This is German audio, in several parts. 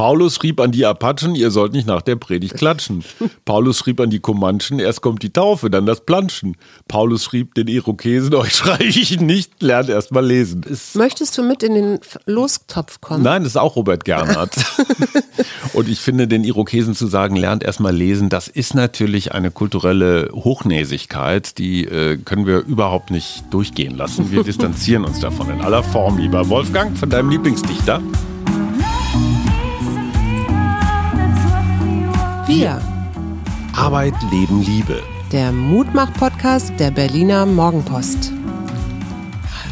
Paulus schrieb an die Apachen, ihr sollt nicht nach der Predigt klatschen. Paulus schrieb an die Comanchen, erst kommt die Taufe, dann das Planschen. Paulus schrieb den Irokesen, euch schreibe ich nicht, lernt erst mal lesen. Möchtest du mit in den Lostopf kommen? Nein, das ist auch Robert Gernhardt. Und ich finde, den Irokesen zu sagen, lernt erst mal lesen, das ist natürlich eine kulturelle Hochnäsigkeit, die äh, können wir überhaupt nicht durchgehen lassen. Wir distanzieren uns davon in aller Form, lieber Wolfgang, von deinem Lieblingsdichter. Wir, Arbeit, Leben, Liebe. der Mutmach-Podcast der Berliner Morgenpost.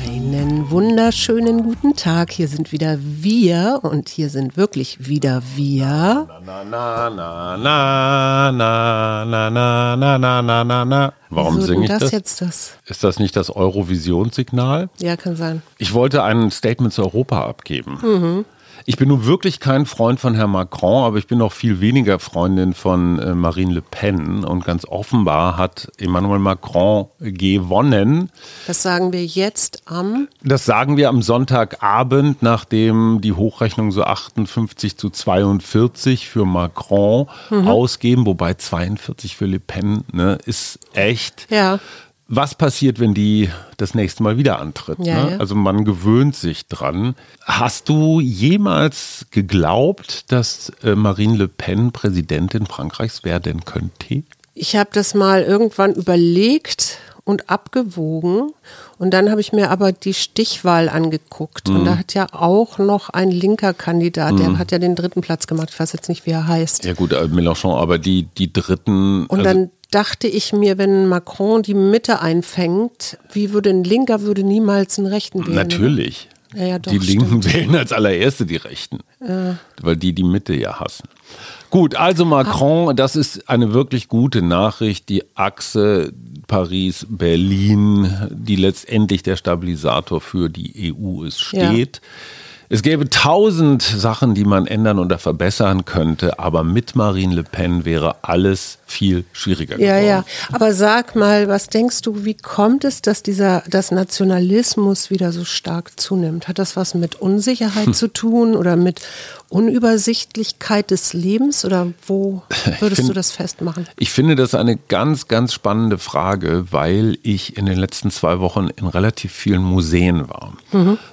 Einen wunderschönen guten Tag. Hier sind wieder wir und hier sind wirklich wieder wir. Na, na, na, na, na, na, na, na, na, na, na, na. Warum singe ich das das? jetzt das? Ist das nicht das Eurovisionssignal? Ja, kann sein. Ich wollte ein Statement zu Europa abgeben. Mhm. Ich bin nun wirklich kein Freund von Herrn Macron, aber ich bin noch viel weniger Freundin von äh, Marine Le Pen. Und ganz offenbar hat Emmanuel Macron gewonnen. Das sagen wir jetzt am. Das sagen wir am Sonntagabend, nachdem die Hochrechnung so 58 zu 42 für Macron Mhm. ausgeben, wobei 42 für Le Pen ne, ist echt. Ja. Was passiert, wenn die das nächste Mal wieder antritt? Ja, ne? ja. Also man gewöhnt sich dran. Hast du jemals geglaubt, dass äh, Marine Le Pen Präsidentin Frankreichs werden könnte? Ich habe das mal irgendwann überlegt und abgewogen und dann habe ich mir aber die Stichwahl angeguckt und da Mhm. hat ja auch noch ein linker Kandidat, der hat ja den dritten Platz gemacht, ich weiß jetzt nicht, wie er heißt. Ja gut, äh, Mélenchon, aber die, die dritten. Und also, dann dachte ich mir, wenn Macron die Mitte einfängt, wie würde ein Linker würde niemals einen Rechten wählen? Natürlich. Ja, ja, doch, die Linken stimmt. wählen als allererste die Rechten. Weil die die Mitte ja hassen. Gut, also Macron, das ist eine wirklich gute Nachricht. Die Achse Paris-Berlin, die letztendlich der Stabilisator für die EU ist, Ja. Es gäbe tausend Sachen, die man ändern oder verbessern könnte, aber mit Marine Le Pen wäre alles viel schwieriger Ja, geworden. ja. Aber sag mal, was denkst du, wie kommt es, dass dieser, dass Nationalismus wieder so stark zunimmt? Hat das was mit Unsicherheit Hm. zu tun oder mit Unübersichtlichkeit des Lebens oder wo würdest find- du das festmachen? Ich finde das eine ganz, ganz spannende Frage, weil ich in den letzten zwei Wochen in relativ vielen Museen war.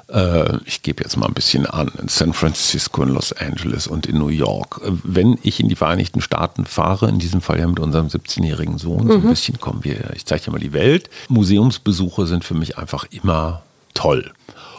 Äh, ich gebe jetzt mal ein bisschen an, in San Francisco, in Los Angeles und in New York. Wenn ich in die Vereinigten Staaten fahre, in diesem Fall ja mit unserem 17-jährigen Sohn, so ein bisschen kommen wir, ich zeige dir mal die Welt. Museumsbesuche sind für mich einfach immer toll.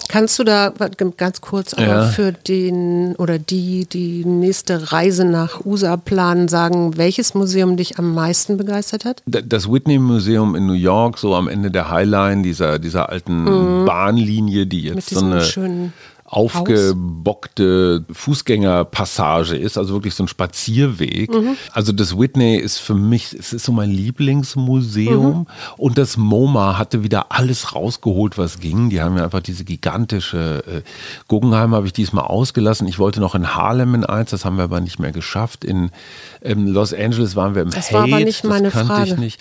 Kannst du da ganz kurz aber Ja. für den oder die, die nächste Reise nach USA planen, sagen, welches Museum dich am meisten begeistert hat? Das Whitney Museum in New York, so am Ende der Highline dieser, dieser alten Bahnlinie, die Mhm. Mit jetzt so eine schönen aufgebockte Fußgängerpassage ist, also wirklich so ein Spazierweg. Mhm. Also das Whitney ist für mich, es ist so mein Lieblingsmuseum Mhm. und das MoMA hatte wieder alles rausgeholt, was ging. Die haben ja einfach diese gigantische äh, Guggenheim habe ich diesmal ausgelassen. Ich wollte noch in Harlem in eins, das haben wir aber nicht mehr geschafft. In ähm, Los Angeles waren wir im Das Hate, war aber nicht meine das kannte ich Frage. nicht.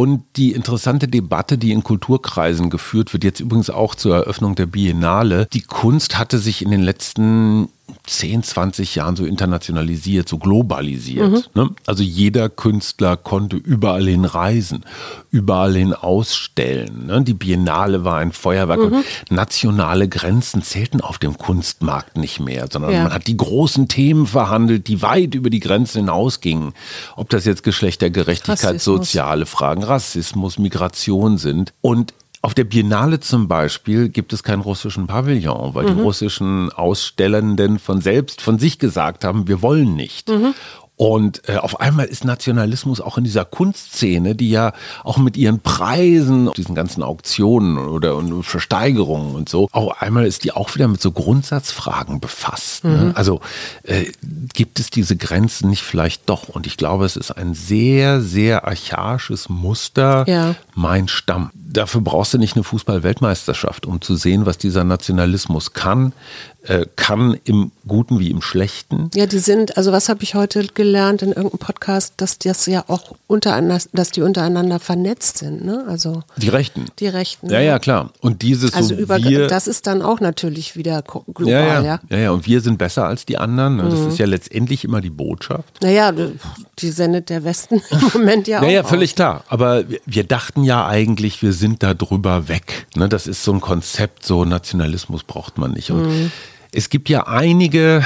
Und die interessante Debatte, die in Kulturkreisen geführt wird, jetzt übrigens auch zur Eröffnung der Biennale, die Kunst hatte sich in den letzten 10, 20 Jahren so internationalisiert, so globalisiert. Ne? Also jeder Künstler konnte überall hin reisen, überall hin ausstellen. Ne? Die Biennale war ein Feuerwerk und nationale Grenzen zählten auf dem Kunstmarkt nicht mehr, sondern Ja. man hat die großen Themen verhandelt, die weit über die Grenzen hinausgingen. Ob das jetzt Geschlechtergerechtigkeit, Rassismus. soziale Fragen, Rassismus, Migration sind. Und auf der Biennale zum Beispiel gibt es keinen russischen Pavillon, weil die russischen Ausstellenden von selbst von sich gesagt haben, wir wollen nicht. Und äh, auf einmal ist Nationalismus auch in dieser Kunstszene, die ja auch mit ihren Preisen, diesen ganzen Auktionen oder und Versteigerungen und so, auf einmal ist die auch wieder mit so Grundsatzfragen befasst. Ne? Also äh, gibt es diese Grenzen nicht vielleicht doch? Und ich glaube, es ist ein sehr, sehr archaisches Muster, Ja. mein Stamm. Dafür brauchst du nicht eine Fußball-Weltmeisterschaft, um zu sehen, was dieser Nationalismus kann. Äh, kann im Guten wie im Schlechten. Ja, die sind, also was habe ich heute gelernt in irgendeinem Podcast, dass das ja auch untereinander, dass die untereinander vernetzt sind, ne? Also die Rechten. Die Rechten. Ja, ja, klar. Und dieses also so über, wir, das ist dann auch natürlich wieder global, ja, ja, ja. ja, ja. Und wir sind besser als die anderen. ne? Das ist ja letztendlich immer die Botschaft. Naja, die sendet der Westen im Moment ja auch. Ja, ja, aus. völlig klar. Aber wir, wir dachten ja eigentlich, wir sind da drüber weg. Ne, das ist so ein Konzept, so Nationalismus braucht man nicht. Und es gibt ja einige,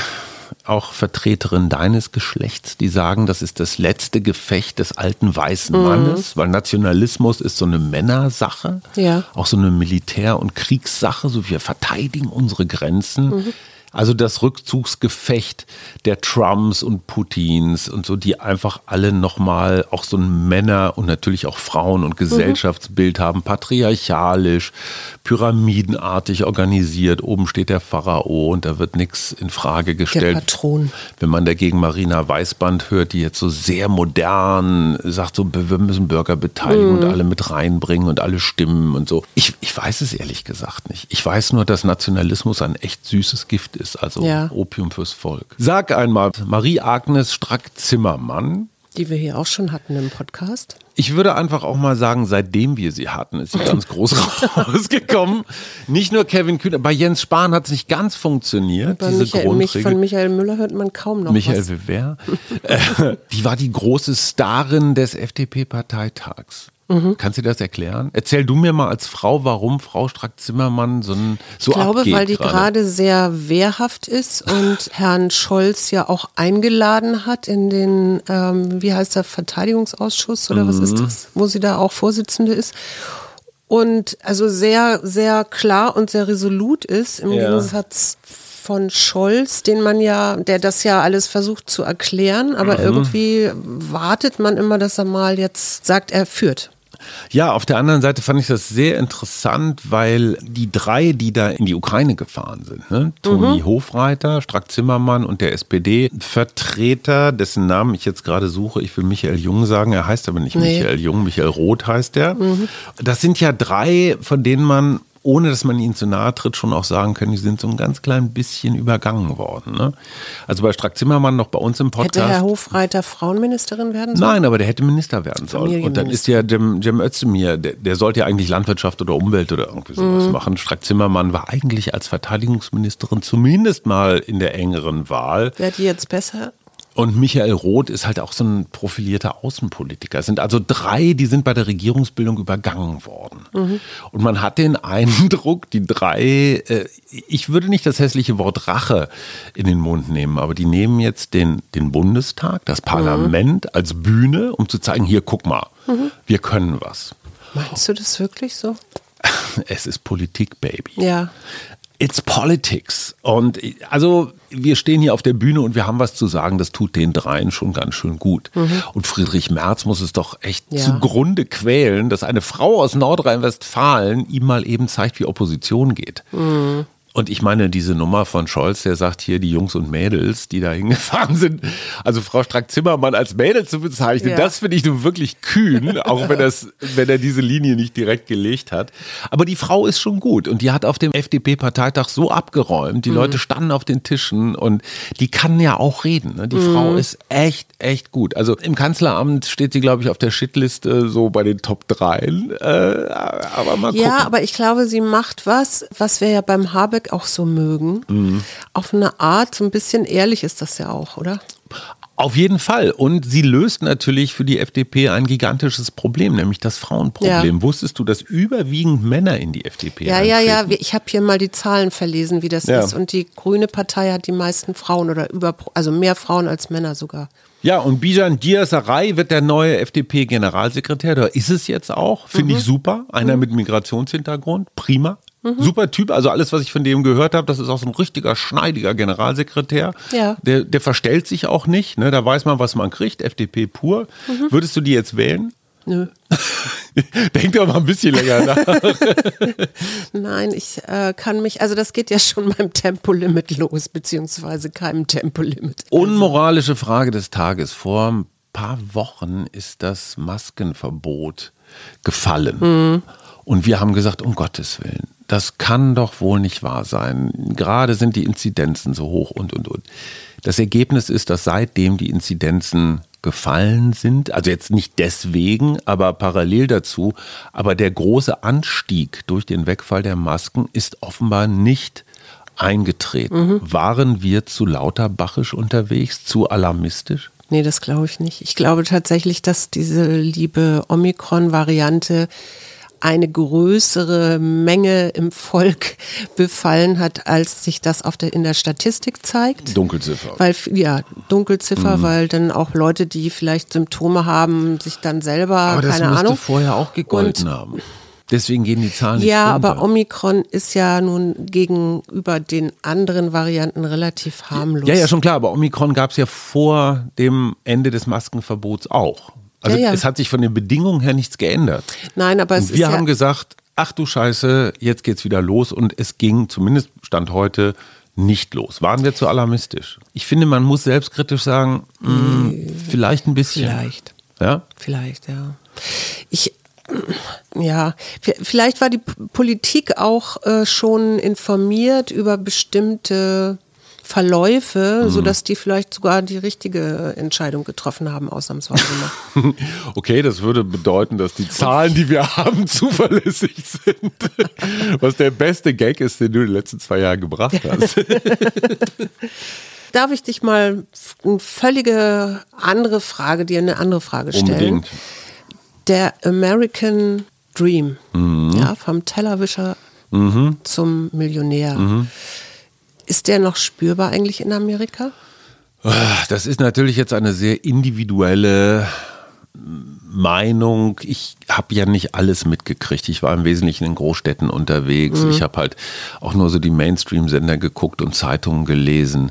auch Vertreterinnen deines Geschlechts, die sagen, das ist das letzte Gefecht des alten weißen Mannes, weil Nationalismus ist so eine Männersache, Ja. auch so eine Militär- und Kriegssache, so wir verteidigen unsere Grenzen. Also das Rückzugsgefecht der Trumps und Putins und so, die einfach alle nochmal auch so ein Männer- und natürlich auch Frauen- und Gesellschaftsbild haben, patriarchalisch, pyramidenartig organisiert. Oben steht der Pharao und da wird nichts in Frage Der gestellt. Patron. Wenn man dagegen Marina Weißband hört, die jetzt so sehr modern sagt, so wir müssen Bürger beteiligen und alle mit reinbringen und alle stimmen und so. Ich, ich weiß es ehrlich gesagt nicht. Ich weiß nur, dass Nationalismus ein echt süßes Gift ist, also Ja. Opium fürs Volk. Sag einmal, Marie-Agnes Strack-Zimmermann, Die wir hier auch schon hatten im Podcast. ich würde einfach auch mal sagen, seitdem wir sie hatten, ist sie ganz groß rausgekommen. Nicht nur Kevin Kühner, bei Jens Spahn hat es nicht ganz funktioniert, Bei diese Michael, mich, von Michael Müller hört man kaum noch Michael was. Weber. Äh, die war die große Starin des FDP-Parteitags. Mhm. Kannst du dir das erklären? Erzähl du mir mal als Frau, warum Frau Strack-Zimmermann so, ein, so Ich glaube, weil die gerade sehr wehrhaft ist und Herrn Scholz ja auch eingeladen hat in den, ähm, wie heißt der, Verteidigungsausschuss oder was Mhm. ist das, wo sie da auch Vorsitzende ist. Und also sehr, sehr klar und sehr resolut ist, im Ja. Gegensatz von Scholz, den man ja, der das ja alles versucht zu erklären, aber Mhm. irgendwie wartet man immer, dass er mal jetzt sagt, er führt. Ja, auf der anderen Seite fand ich das sehr interessant, weil die drei, die da in die Ukraine gefahren sind, ne? Toni Mhm. Hofreiter, Strack Zimmermann und der SPD-Vertreter, dessen Namen ich jetzt gerade suche, ich will Michael Jung sagen, er heißt aber nicht Nee. Mhm. Michael Jung, Michael Roth heißt er. Das sind ja drei, von denen man ohne dass man ihnen zu nahe tritt, schon auch sagen können, die sind so ein ganz klein bisschen übergangen worden. Ne? Also bei Strack Zimmermann noch bei uns im Podcast. Hätte Herr Hofreiter Frauenministerin werden sollen? Nein, aber der hätte Minister werden sollen. Und dann ist ja Cem, Cem Özdemir, der, der sollte ja eigentlich Landwirtschaft oder Umwelt oder irgendwie sowas machen. Strack Zimmermann war eigentlich als Verteidigungsministerin zumindest mal in der engeren Wahl. Wäre die jetzt besser? Und Michael Roth ist halt auch so ein profilierter Außenpolitiker. Es sind also drei, die sind bei der Regierungsbildung übergangen worden. Und man hat den Eindruck, die drei, äh, ich würde nicht das hässliche Wort Rache in den Mund nehmen, aber die nehmen jetzt den, den Bundestag, das Parlament als Bühne, um zu zeigen, hier, guck mal, wir können was. Meinst du das wirklich so? Es ist Politik, Baby. Ja. It's politics. Und also wir stehen hier auf der Bühne und wir haben was zu sagen, das tut den dreien schon ganz schön gut. Und Friedrich Merz muss es doch echt Ja. zugrunde quälen, dass eine Frau aus Nordrhein-Westfalen ihm mal eben zeigt, wie Opposition geht. Und ich meine, diese Nummer von Scholz, der sagt hier, die Jungs und Mädels, die da hingefahren sind, also Frau Strack-Zimmermann als Mädel zu bezeichnen, Ja. das finde ich nun wirklich kühn, auch wenn, das, wenn er diese Linie nicht direkt gelegt hat. Aber die Frau ist schon gut und die hat auf dem FDP-Parteitag so abgeräumt, die Leute standen auf den Tischen und die kann ja auch reden. Ne? Die Frau ist echt, echt gut. Also im Kanzleramt steht sie, glaube ich, auf der Shitliste so bei den Top 3. Äh, aber mal gucken. Ja, aber ich glaube, sie macht was, was wir ja beim Habeck auch so mögen. Mhm. Auf eine Art, so ein bisschen ehrlich ist das ja auch, oder? Auf jeden Fall. Und sie löst natürlich für die FDP ein gigantisches Problem, nämlich das Frauenproblem. Ja. Wusstest du, dass überwiegend Männer in die FDP Ja, ja, ja. eintreten? Ich habe hier mal die Zahlen verlesen, wie das Ja. ist. Und die Grüne Partei hat die meisten Frauen oder über, also mehr Frauen als Männer sogar. Ja, und Bijan Diasaray wird der neue FDP-Generalsekretär. Da ist es jetzt auch. Finde Mhm. ich super. Einer mit Migrationshintergrund. Prima. Super Typ. Also alles, was ich von dem gehört habe, das ist auch so ein richtiger, schneidiger Generalsekretär. Ja. Der, der verstellt sich auch nicht. Ne? Da weiß man, was man kriegt. FDP pur. Mhm. Würdest du die jetzt wählen? Nö. Denk doch mal ein bisschen länger nach. Nein, ich äh, kann mich, also das geht ja schon beim Tempolimit los, beziehungsweise keinem Tempolimit. Unmoralische Frage des Tages. Vor ein paar Wochen ist das Maskenverbot gefallen. Und wir haben gesagt, um Gottes Willen, das kann doch wohl nicht wahr sein. Gerade sind die Inzidenzen so hoch und, und, und. Das Ergebnis ist, dass seitdem die Inzidenzen gefallen sind, also jetzt nicht deswegen, aber parallel dazu, aber der große Anstieg durch den Wegfall der Masken ist offenbar nicht eingetreten. Mhm. Waren wir zu lauterbachisch unterwegs, zu alarmistisch? Nee, das glaube ich nicht. Ich glaube tatsächlich, dass diese liebe Omikron-Variante eine größere Menge im Volk befallen hat, als sich das auf der, in der Statistik zeigt. Dunkelziffer. Weil, ja, Dunkelziffer, mhm. weil dann auch Leute, die vielleicht Symptome haben, sich dann selber, Aber das keine Ahnung. vorher auch gegolten Und haben. Deswegen gehen die Zahlen nicht Ja, runter. aber Omikron ist ja nun gegenüber den anderen Varianten relativ harmlos. Ja, ja, schon klar, aber Omikron gab es ja vor dem Ende des Maskenverbots auch. Also Ja, ja. es hat sich von den Bedingungen her nichts geändert. Nein, aber es Und wir ist haben ja, gesagt, ach du Scheiße, jetzt geht's wieder los und es ging zumindest Stand heute nicht los. Waren wir zu alarmistisch? Ich finde, man muss selbstkritisch sagen, mh, vielleicht ein bisschen. vielleicht. Ja? Vielleicht, ja. Ich, ja, v- vielleicht war die Politik auch äh, schon informiert über bestimmte Verläufe, sodass die vielleicht sogar die richtige Entscheidung getroffen haben, ausnahmsweise mal. Okay, das würde bedeuten, dass die Zahlen, die wir haben, zuverlässig sind. Was der beste Gag ist, den du in den letzten zwei Jahren gebracht hast. Darf ich dich mal eine völlige andere Frage, dir eine andere Frage stellen? Unbedingt. Der American Dream, Mhm. ja, vom Tellerwischer zum Millionär. Mhm. Ist der noch spürbar eigentlich in Amerika? Das ist natürlich jetzt eine sehr individuelle Meinung. Ich habe ja nicht alles mitgekriegt. Ich war im Wesentlichen in Großstädten unterwegs. Ich habe halt auch nur so die Mainstream-Sender geguckt und Zeitungen gelesen.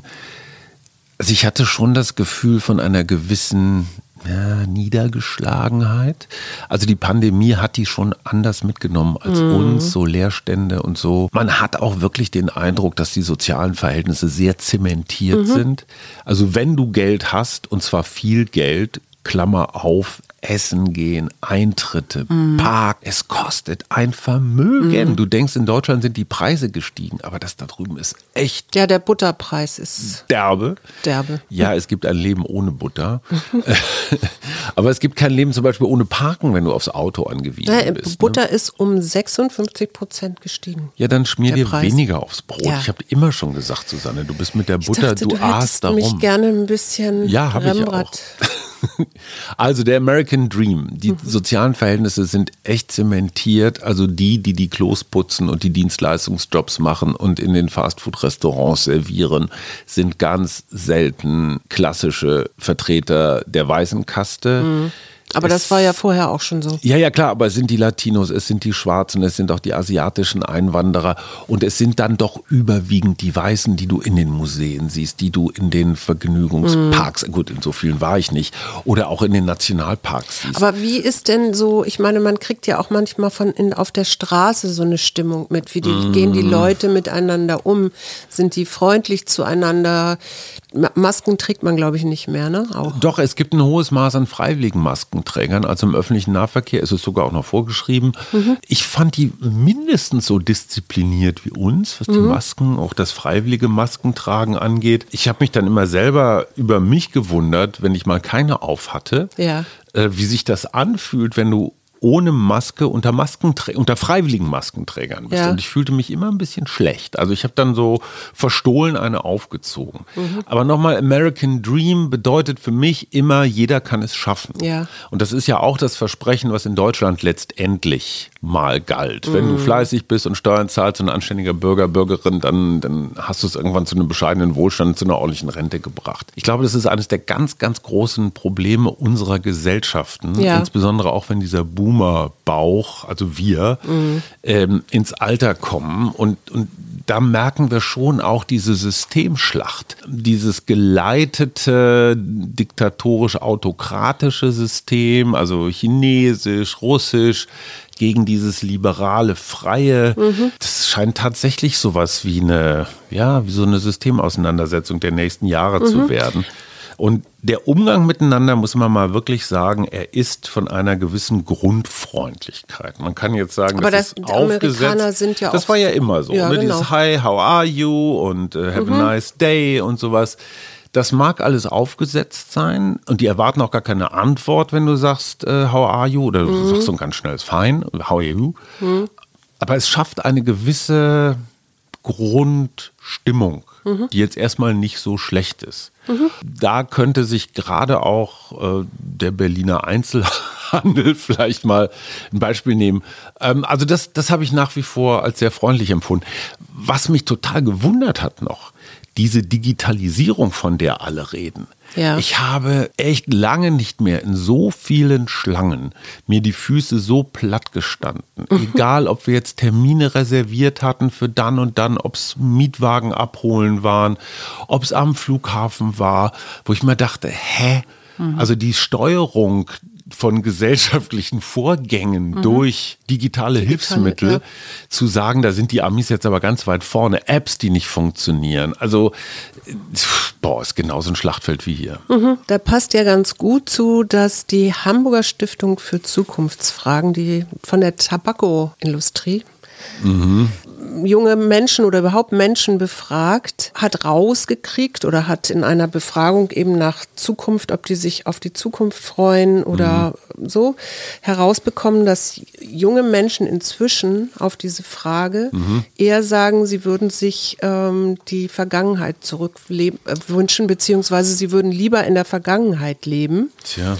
Also ich hatte schon das Gefühl von einer gewissen ja, Niedergeschlagenheit. Also die Pandemie hat die schon anders mitgenommen als uns, so Leerstände und so. Man hat auch wirklich den Eindruck, dass die sozialen Verhältnisse sehr zementiert sind. Also wenn du Geld hast, und zwar viel Geld, Klammer auf, essen gehen, Eintritte, Park, es kostet ein Vermögen. Du denkst, in Deutschland sind die Preise gestiegen, aber das da drüben ist echt Ja, der Butterpreis ist derbe. derbe. Ja, es gibt ein Leben ohne Butter. Aber es gibt kein Leben zum Beispiel ohne Parken, wenn du aufs Auto angewiesen Ja, bist. Ne? Butter ist um 56 Prozent gestiegen. Ja, dann schmier Der dir Preis. weniger aufs Brot. Ja. Ich habe immer schon gesagt, Susanne, du bist mit der Ich Butter, dachte, du, du aßt darum. mich gerne ein bisschen Ja, habe ich Rembrandt. auch. Also der American Dream. Die Mhm. sozialen Verhältnisse sind echt zementiert. Also die, die die Klos putzen und die Dienstleistungsjobs machen und in den Fastfood-Restaurants servieren, sind ganz selten klassische Vertreter der weißen Kaste. Mhm. Aber das war ja vorher auch schon so. Ja, ja, klar, aber es sind die Latinos, es sind die Schwarzen, es sind auch die asiatischen Einwanderer und es sind dann doch überwiegend die Weißen, die du in den Museen siehst, die du in den Vergnügungsparks, gut, in so vielen war ich nicht, oder auch in den Nationalparks siehst. Aber wie ist denn so, ich meine, man kriegt ja auch manchmal von in, auf der Straße so eine Stimmung mit, wie die, gehen Mm. die Leute miteinander um, sind die freundlich zueinander, Masken trägt man glaube ich nicht mehr, ne? Auch. Doch, es gibt ein hohes Maß an freiwilligen Maskenträgern. Also im öffentlichen Nahverkehr ist es sogar auch noch vorgeschrieben. Ich fand die mindestens so diszipliniert wie uns, was die Masken, auch das freiwillige Maskentragen angeht. Ich habe mich dann immer selber über mich gewundert, wenn ich mal keine auf hatte, Ja. äh, wie sich das anfühlt, wenn du ohne Maske unter Maskenträ unter freiwilligen Maskenträgern bist. Ja. Und ich fühlte mich immer ein bisschen schlecht. Also ich habe dann so verstohlen eine aufgezogen. Aber nochmal, American Dream bedeutet für mich immer, jeder kann es schaffen. Ja. Und das ist ja auch das Versprechen, was in Deutschland letztendlich mal galt. Wenn du fleißig bist und Steuern zahlst und ein anständiger Bürger, Bürgerin, dann, dann hast du es irgendwann zu einem bescheidenen Wohlstand, zu einer ordentlichen Rente gebracht. Ich glaube, das ist eines der ganz, ganz großen Probleme unserer Gesellschaften. Ja. Insbesondere auch, wenn dieser Boomer-Bauch, also wir, ähm, ins Alter kommen und, und da merken wir schon auch diese Systemschlacht, dieses geleitete, diktatorisch-autokratische System, also chinesisch, russisch, gegen dieses liberale, freie. Das scheint tatsächlich sowas wie eine, ja, wie so eine Systemauseinandersetzung der nächsten Jahre zu werden. Und der Umgang miteinander, muss man mal wirklich sagen, er ist von einer gewissen Grundfreundlichkeit. Man kann jetzt sagen, Aber das, das- ist die Amerikaner aufgesetzt. sind ja das war ja immer so. Ja, ne? genau. Dieses Hi, how are you und äh, have a nice day und sowas. Das mag alles aufgesetzt sein und die erwarten auch gar keine Antwort, wenn du sagst, äh, how are you? Oder du sagst so ein ganz schnelles Fine, how are you? Aber es schafft eine gewisse Grundstimmung, die jetzt erstmal nicht so schlecht ist. Da könnte sich gerade auch äh, der Berliner Einzelhandel vielleicht mal ein Beispiel nehmen. Ähm, also das, das habe ich nach wie vor als sehr freundlich empfunden. Was mich total gewundert hat noch, diese Digitalisierung, von der alle reden. Ja. Ich habe echt lange nicht mehr in so vielen Schlangen mir die Füße so platt gestanden. Egal, ob wir jetzt Termine reserviert hatten für dann und dann, ob es Mietwagen abholen waren, ob es am Flughafen war, wo ich mir dachte, hä? Also die Steuerung von gesellschaftlichen Vorgängen durch digitale Hilfsmittel ja. zu sagen, da sind die Amis jetzt aber ganz weit vorne, Apps, die nicht funktionieren. Also, äh, boah, ist genauso ein Schlachtfeld wie hier. Mhm. Da passt ja ganz gut zu, dass die Hamburger Stiftung für Zukunftsfragen, die von der Tabakkoindustrie junge Menschen oder überhaupt Menschen befragt, hat rausgekriegt oder hat in einer Befragung eben nach Zukunft, ob die sich auf die Zukunft freuen oder so, herausbekommen, dass junge Menschen inzwischen auf diese Frage eher sagen, sie würden sich ähm, die Vergangenheit zurückwünschen, äh, wünschen, beziehungsweise sie würden lieber in der Vergangenheit leben. Tja.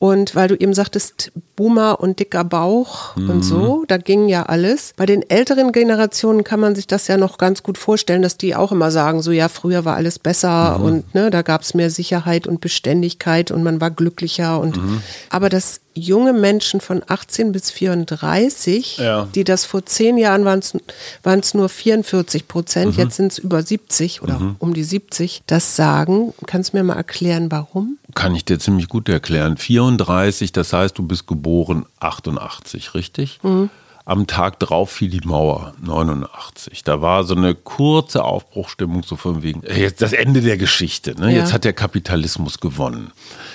Und weil du eben sagtest, Boomer und dicker Bauch und so, da ging ja alles. Bei den älteren Generationen kann man sich das ja noch ganz gut vorstellen, dass die auch immer sagen, so ja, früher war alles besser und ne, da gab es mehr Sicherheit und Beständigkeit und man war glücklicher und aber dass junge Menschen von 18 bis 34, Ja. die das vor zehn Jahren waren es nur 44 Prozent, jetzt sind es über 70 oder um die 70, das sagen. Kannst du mir mal erklären, warum? Kann ich dir ziemlich gut erklären. 34, das heißt, du bist geboren 88, richtig? Am Tag drauf fiel die Mauer, 89. Da war so eine kurze Aufbruchstimmung, so von wegen, äh, jetzt das Ende der Geschichte. Ne? Ja. Jetzt hat der Kapitalismus gewonnen.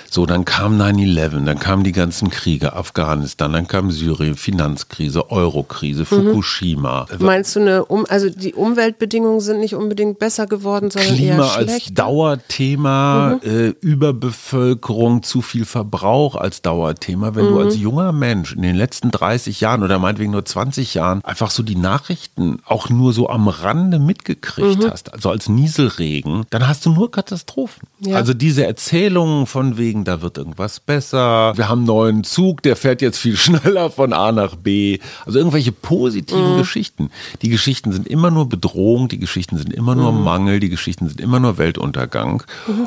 So, dann kam 9-11, dann kamen die ganzen Kriege, Afghanistan, dann kam Syrien, Finanzkrise, Eurokrise, Fukushima. Meinst du eine um also die Umweltbedingungen sind nicht unbedingt besser geworden, sondern eher Klima als schlechter? Dauerthema, äh, Überbevölkerung, zu viel Verbrauch als Dauerthema. Wenn du als junger Mensch in den letzten 30 Jahren oder meinetwegen nur 20 Jahren einfach so die Nachrichten auch nur so am Rande mitgekriegt hast, also als Nieselregen, dann hast du nur Katastrophen. Ja. Also diese Erzählungen von wegen, da wird irgendwas besser, wir haben einen neuen Zug, der fährt jetzt viel schneller von A nach B. Also irgendwelche positiven Geschichten. Die Geschichten sind immer nur Bedrohung, die Geschichten sind immer nur Mangel, die Geschichten sind immer nur Weltuntergang.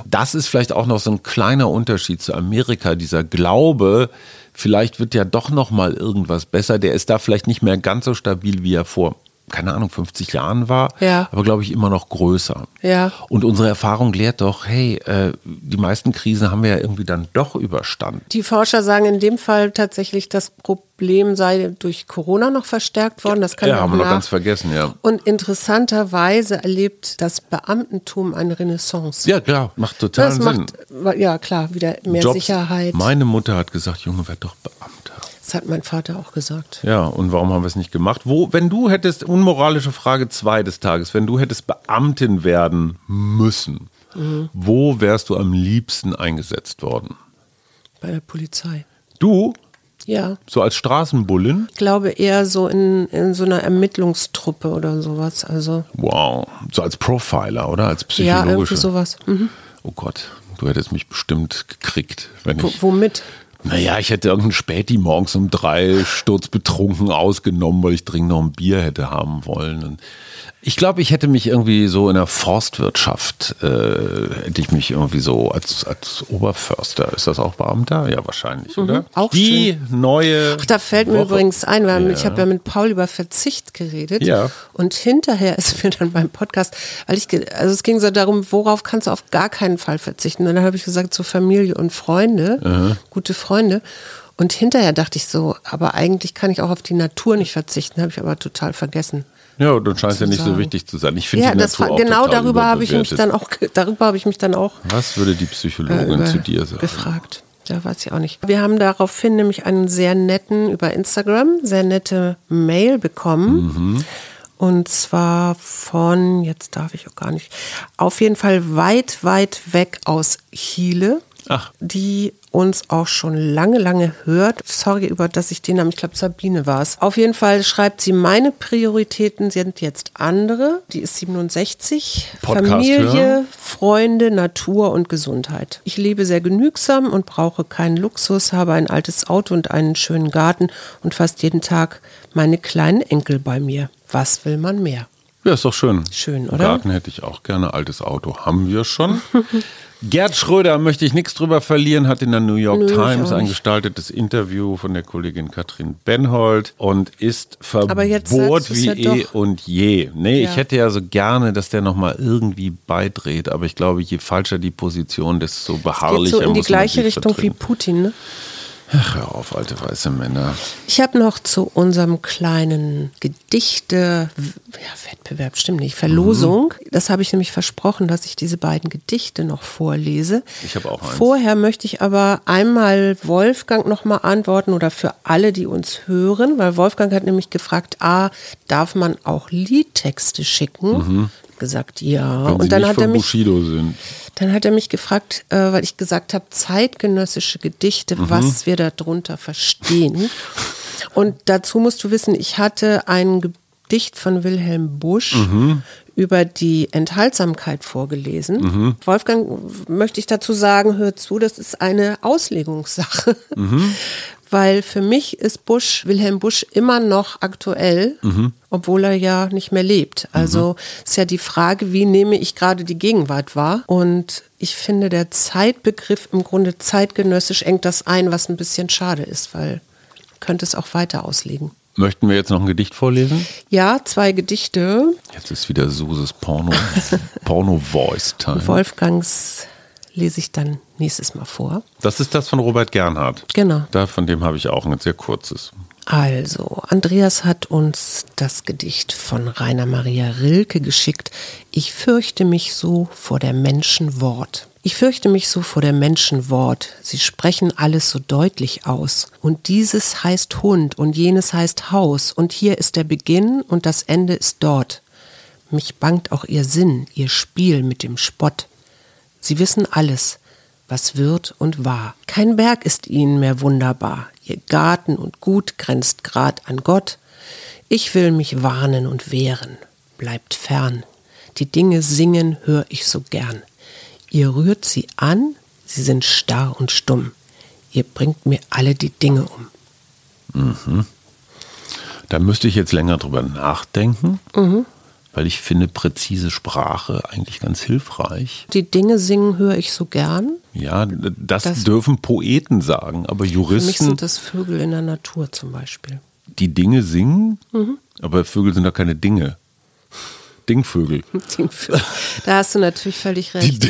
Das ist vielleicht auch noch so ein kleiner Unterschied zu Amerika, dieser Glaube, vielleicht wird ja doch noch mal irgendwas besser. Der ist da vielleicht nicht mehr ganz so stabil, wie er vor keine Ahnung, 50 Jahren war, Ja. aber glaube ich immer noch größer. Ja. Und unsere Erfahrung lehrt doch, hey, äh, die meisten Krisen haben wir ja irgendwie dann doch überstanden. Die Forscher sagen in dem Fall tatsächlich, das Problem sei durch Corona noch verstärkt worden. Das kann ja, haben wir noch ganz vergessen, ja. Und interessanterweise erlebt das Beamtentum eine Renaissance. Ja, klar, macht total das Sinn. macht, ja klar, wieder mehr Jobs. Sicherheit. Meine Mutter hat gesagt, Junge, werd doch Beamter. Das hat mein Vater auch gesagt. Ja, und warum haben wir es nicht gemacht? Wo, wenn du hättest, unmoralische Frage zwei des Tages, wenn du hättest Beamtin werden müssen, Mhm. wo wärst du am liebsten eingesetzt worden? Bei der Polizei. Du, Ja. so als Straßenbullin? Ich glaube eher so in, in so einer Ermittlungstruppe oder sowas. Also Wow, so als Profiler, oder? Als ja, irgendwie sowas. Mhm. Oh Gott, du hättest mich bestimmt gekriegt, wenn ich. womit? Naja, ich hätte irgendeinen Späti morgens um drei sturzbetrunken ausgenommen, weil ich dringend noch ein Bier hätte haben wollen. Und ich glaube, ich hätte mich irgendwie so in der Forstwirtschaft, äh, hätte ich mich irgendwie so als, als Oberförster, ist das auch Beamter? Ja, wahrscheinlich, oder? Mhm. auch Die neue. Ach, da fällt mir Woche. übrigens ein, weil Ja. ich habe ja mit Paul über Verzicht geredet. Ja. Und hinterher ist mir dann beim Podcast, weil ich, also es ging so darum, worauf kannst du auf gar keinen Fall verzichten. Und dann habe ich gesagt, so Familie und Freunde, gute Freunde. Und hinterher dachte ich so, aber eigentlich kann ich auch auf die Natur nicht verzichten, habe ich aber total vergessen. Ja, dann scheint es ja nicht so wichtig zu sein. Ich finde Ja, die das Natur genau darüber habe ich mich dann auch, darüber habe ich mich dann auch Was würde die äh, Psychologin über- zu dir sagen? befragt. Ja, weiß ich auch nicht. Wir haben daraufhin nämlich einen sehr netten, über Instagram, sehr nette Mail bekommen. Mhm. Und zwar von, jetzt darf ich auch gar nicht, auf jeden Fall weit, weit weg aus Chile. Ach. Die uns auch schon lange, lange hört. Sorry, über dass ich den Namen, ich glaube Sabine war es. Auf jeden Fall schreibt sie, meine Prioritäten sind jetzt andere. Die ist 67. Podcast Familie, hören. Freunde, Natur und Gesundheit. Ich lebe sehr genügsam und brauche keinen Luxus, habe ein altes Auto und einen schönen Garten und fast jeden Tag meine kleinen Enkel bei mir. Was will man mehr? Ja, ist doch schön. Schön, oder? Garten hätte ich auch gerne. Altes Auto haben wir schon. Gerd Schröder, möchte ich nichts drüber verlieren, hat in der New York Nö, Times ein gestaltetes Interview von der Kollegin Katrin Benhold und ist du's wie ja eh und je. Nee, Ja. ich hätte ja so gerne, dass der nochmal irgendwie beidreht, aber ich glaube, je falscher die Position, desto Geht beharrlicher so in die muss man gleiche Richtung wie vertreten. Putin, ne? Ach, hör auf, alte weiße Männer. Ich habe noch zu unserem kleinen Gedichte, ja, Wettbewerb stimmt nicht, Verlosung. Das habe ich nämlich versprochen, dass ich diese beiden Gedichte noch vorlese. Ich habe auch eins. Vorher möchte ich aber einmal Wolfgang nochmal antworten oder für alle, die uns hören, weil Wolfgang hat nämlich gefragt, ah, darf man auch Liedtexte schicken? Gesagt, ja. Wenn Und sie dann nicht hat er mich Bushido sind. dann hat er mich gefragt, äh, weil ich gesagt habe, zeitgenössische Gedichte, Mhm. was wir darunter verstehen. Und dazu musst du wissen, ich hatte ein Gedicht von Wilhelm Busch Mhm. über die Enthaltsamkeit vorgelesen. Mhm. Wolfgang, möchte ich dazu sagen, hör zu, das ist eine Auslegungssache. Mhm. Weil für mich ist Busch, Wilhelm Busch immer noch aktuell, Mhm. obwohl er ja nicht mehr lebt. Also ist ja die Frage, wie nehme ich gerade die Gegenwart wahr? Und ich finde, der Zeitbegriff im Grunde zeitgenössisch engt das ein, was ein bisschen schade ist, weil man könnte es auch weiter auslegen. Möchten wir jetzt noch ein Gedicht vorlesen? Ja, zwei Gedichte. Jetzt ist wieder Suses Porno, Porno-Voice-Time. Wolfgangs lese ich dann nächstes Mal vor. Das ist das von Robert Gernhardt. Genau. Da, von dem habe ich auch ein sehr kurzes. Also, Andreas hat uns das Gedicht von Rainer Maria Rilke geschickt. Ich fürchte mich so vor der Menschen Wort. Ich fürchte mich so vor der Menschen Wort. Sie sprechen alles so deutlich aus. Und dieses heißt Hund und jenes heißt Haus. Und hier ist der Beginn und das Ende ist dort. Mich bangt auch ihr Sinn, ihr Spiel mit dem Spott. Sie wissen alles, was wird und war. Kein Berg ist ihnen mehr wunderbar. Ihr Garten und Gut grenzt grad an Gott. Ich will mich warnen und wehren. Bleibt fern. Die Dinge singen hör ich so gern. Ihr rührt sie an, sie sind starr und stumm. Ihr bringt mir alle die Dinge um. Da müsste ich jetzt länger drüber nachdenken, Mhm. Weil ich finde präzise Sprache eigentlich ganz hilfreich. Die Dinge singen höre ich so gern. Ja, das, Das- dürfen Poeten sagen, aber Für mich Juristen, sind das Vögel in der Natur zum Beispiel. die Dinge singen, Mhm. aber Vögel sind doch keine Dinge. Dingvögel. Dingvögel. Da hast du natürlich völlig recht. Die da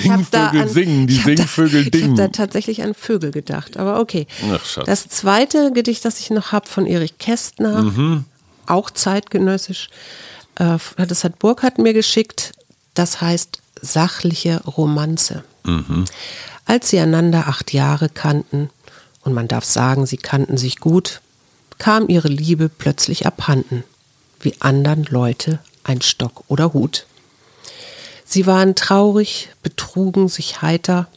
Dingvögel an- singen, die hab da- Singvögel Ich habe dingen. da tatsächlich an Vögel gedacht, aber okay. Ach, Schatz. Das zweite Gedicht, das ich noch habe von Erich Kästner, Mhm. auch zeitgenössisch, das hat Burkhardt mir geschickt, das heißt sachliche Romanze. Mhm. Als sie einander acht Jahre kannten, und man darf sagen, sie kannten sich gut, kam ihre Liebe plötzlich abhanden, wie andern Leute ein Stock oder Hut. Sie waren traurig, betrugen sich heiter,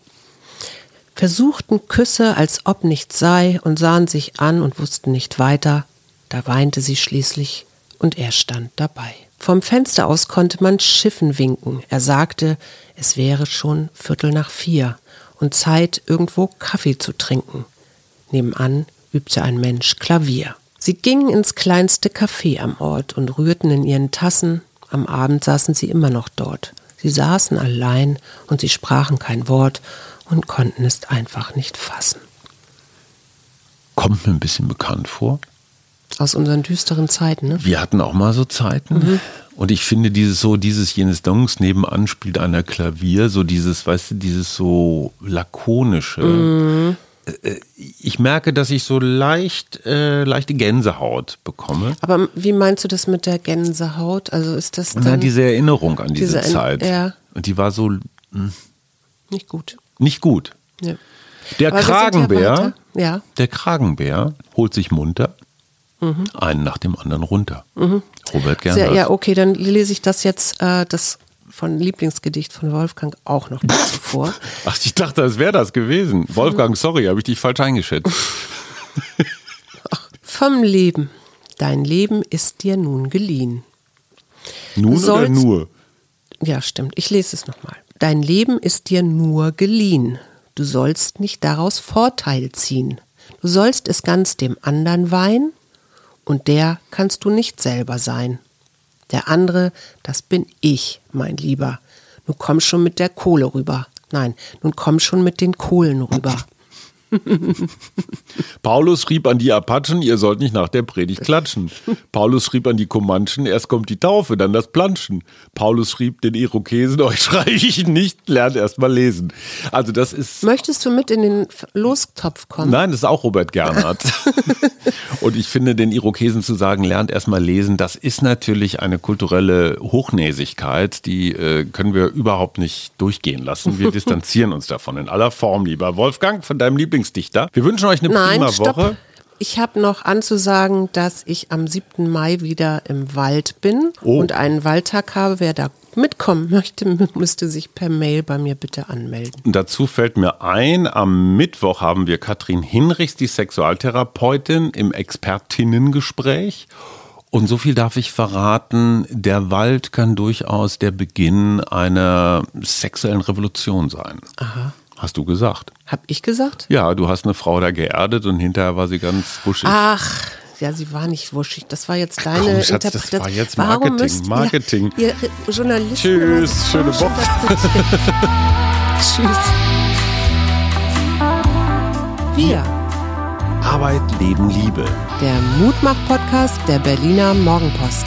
versuchten Küsse, als ob nichts sei, und sahen sich an und wussten nicht weiter. Da weinte sie schließlich, und er stand dabei. Vom Fenster aus konnte man Schiffen winken. Er sagte, es wäre schon Viertel nach vier und Zeit, irgendwo Kaffee zu trinken. Nebenan übte ein Mensch Klavier. Sie gingen ins kleinste Café am Ort und rührten in ihren Tassen. Am Abend saßen sie immer noch dort. Sie saßen allein und sie sprachen kein Wort und konnten es einfach nicht fassen. Kommt mir ein bisschen bekannt vor. Aus unseren düsteren Zeiten, ne? Wir hatten auch mal so Zeiten. Mhm. Und ich finde dieses so, dieses jenes Dongs nebenan spielt einer Klavier, so dieses, weißt du, dieses so lakonische. Mhm. äh, ich merke, dass ich so leicht, äh, leichte Gänsehaut bekomme. Aber wie meinst du das mit der Gänsehaut? Also ist das dann Na, diese Erinnerung an diese, Diese Zeit. ja. Und die war so nicht gut? nicht gut. Ja. Der Aber ja Kragenbär, weiter. Ja. der Kragenbär holt sich munter einen nach dem anderen runter. Robert Gernhardt. Mhm. Sehr, ja, okay, dann lese ich das jetzt, äh, das von Lieblingsgedicht von Wolfgang auch noch dazu vor. Ach, ich dachte, das wäre das gewesen. Wolfgang, sorry, habe ich dich falsch eingeschätzt. Vom Leben. Dein Leben ist dir nun geliehen. Nun oder sollst- nur? Ja, stimmt. Ich lese es nochmal. Dein Leben ist dir nur geliehen. Du sollst nicht daraus Vorteil ziehen. Du sollst es ganz dem anderen weihen, und der kannst du nicht selber sein. Der andere, das bin ich, mein Lieber. Nun komm schon mit der Kohle rüber. Nein, nun komm schon mit den Kohlen rüber. Paulus schrieb an die Apachen, ihr sollt nicht nach der Predigt klatschen. Paulus schrieb an die Comanchen, erst kommt die Taufe, dann das Planschen. Paulus schrieb den Irokesen, euch schreibe ich nicht, lernt erst mal lesen. Also das ist, Möchtest du mit in den Lostopf kommen? nein, das ist auch Robert Gernhardt. Und ich finde, den Irokesen zu sagen, lernt erst mal lesen, das ist natürlich eine kulturelle Hochnäsigkeit, die äh, können wir überhaupt nicht durchgehen lassen. Wir distanzieren uns davon in aller Form, lieber Wolfgang, von deinem Lieblingsdichter. Wir wünschen euch eine Nein, prima stopp. Woche. Ich habe noch anzusagen, dass ich am 7. Mai wieder im Wald bin Oh. und einen Waldtag habe. Wer da mitkommen möchte, müsste sich per Mail bei mir bitte anmelden. Dazu fällt mir ein, am Mittwoch haben wir Katrin Hinrichs, die Sexualtherapeutin, im Expertinnengespräch. Und so viel darf ich verraten, der Wald kann durchaus der Beginn einer sexuellen Revolution sein. Aha. Hast du gesagt? Hab ich gesagt? Ja, du hast eine Frau da geerdet und hinterher war sie ganz wuschig. Ach, ja, sie war nicht wuschig. Das war jetzt deine komm, Schatz, das Interpretation. war jetzt Warum Marketing, müsst ihr- Marketing. Ihr, ihr Journalisten Tschüss, schöne Woche. Tschüss. Wir, Arbeit, Leben, Liebe. der Mutmach-Podcast der Berliner Morgenpost.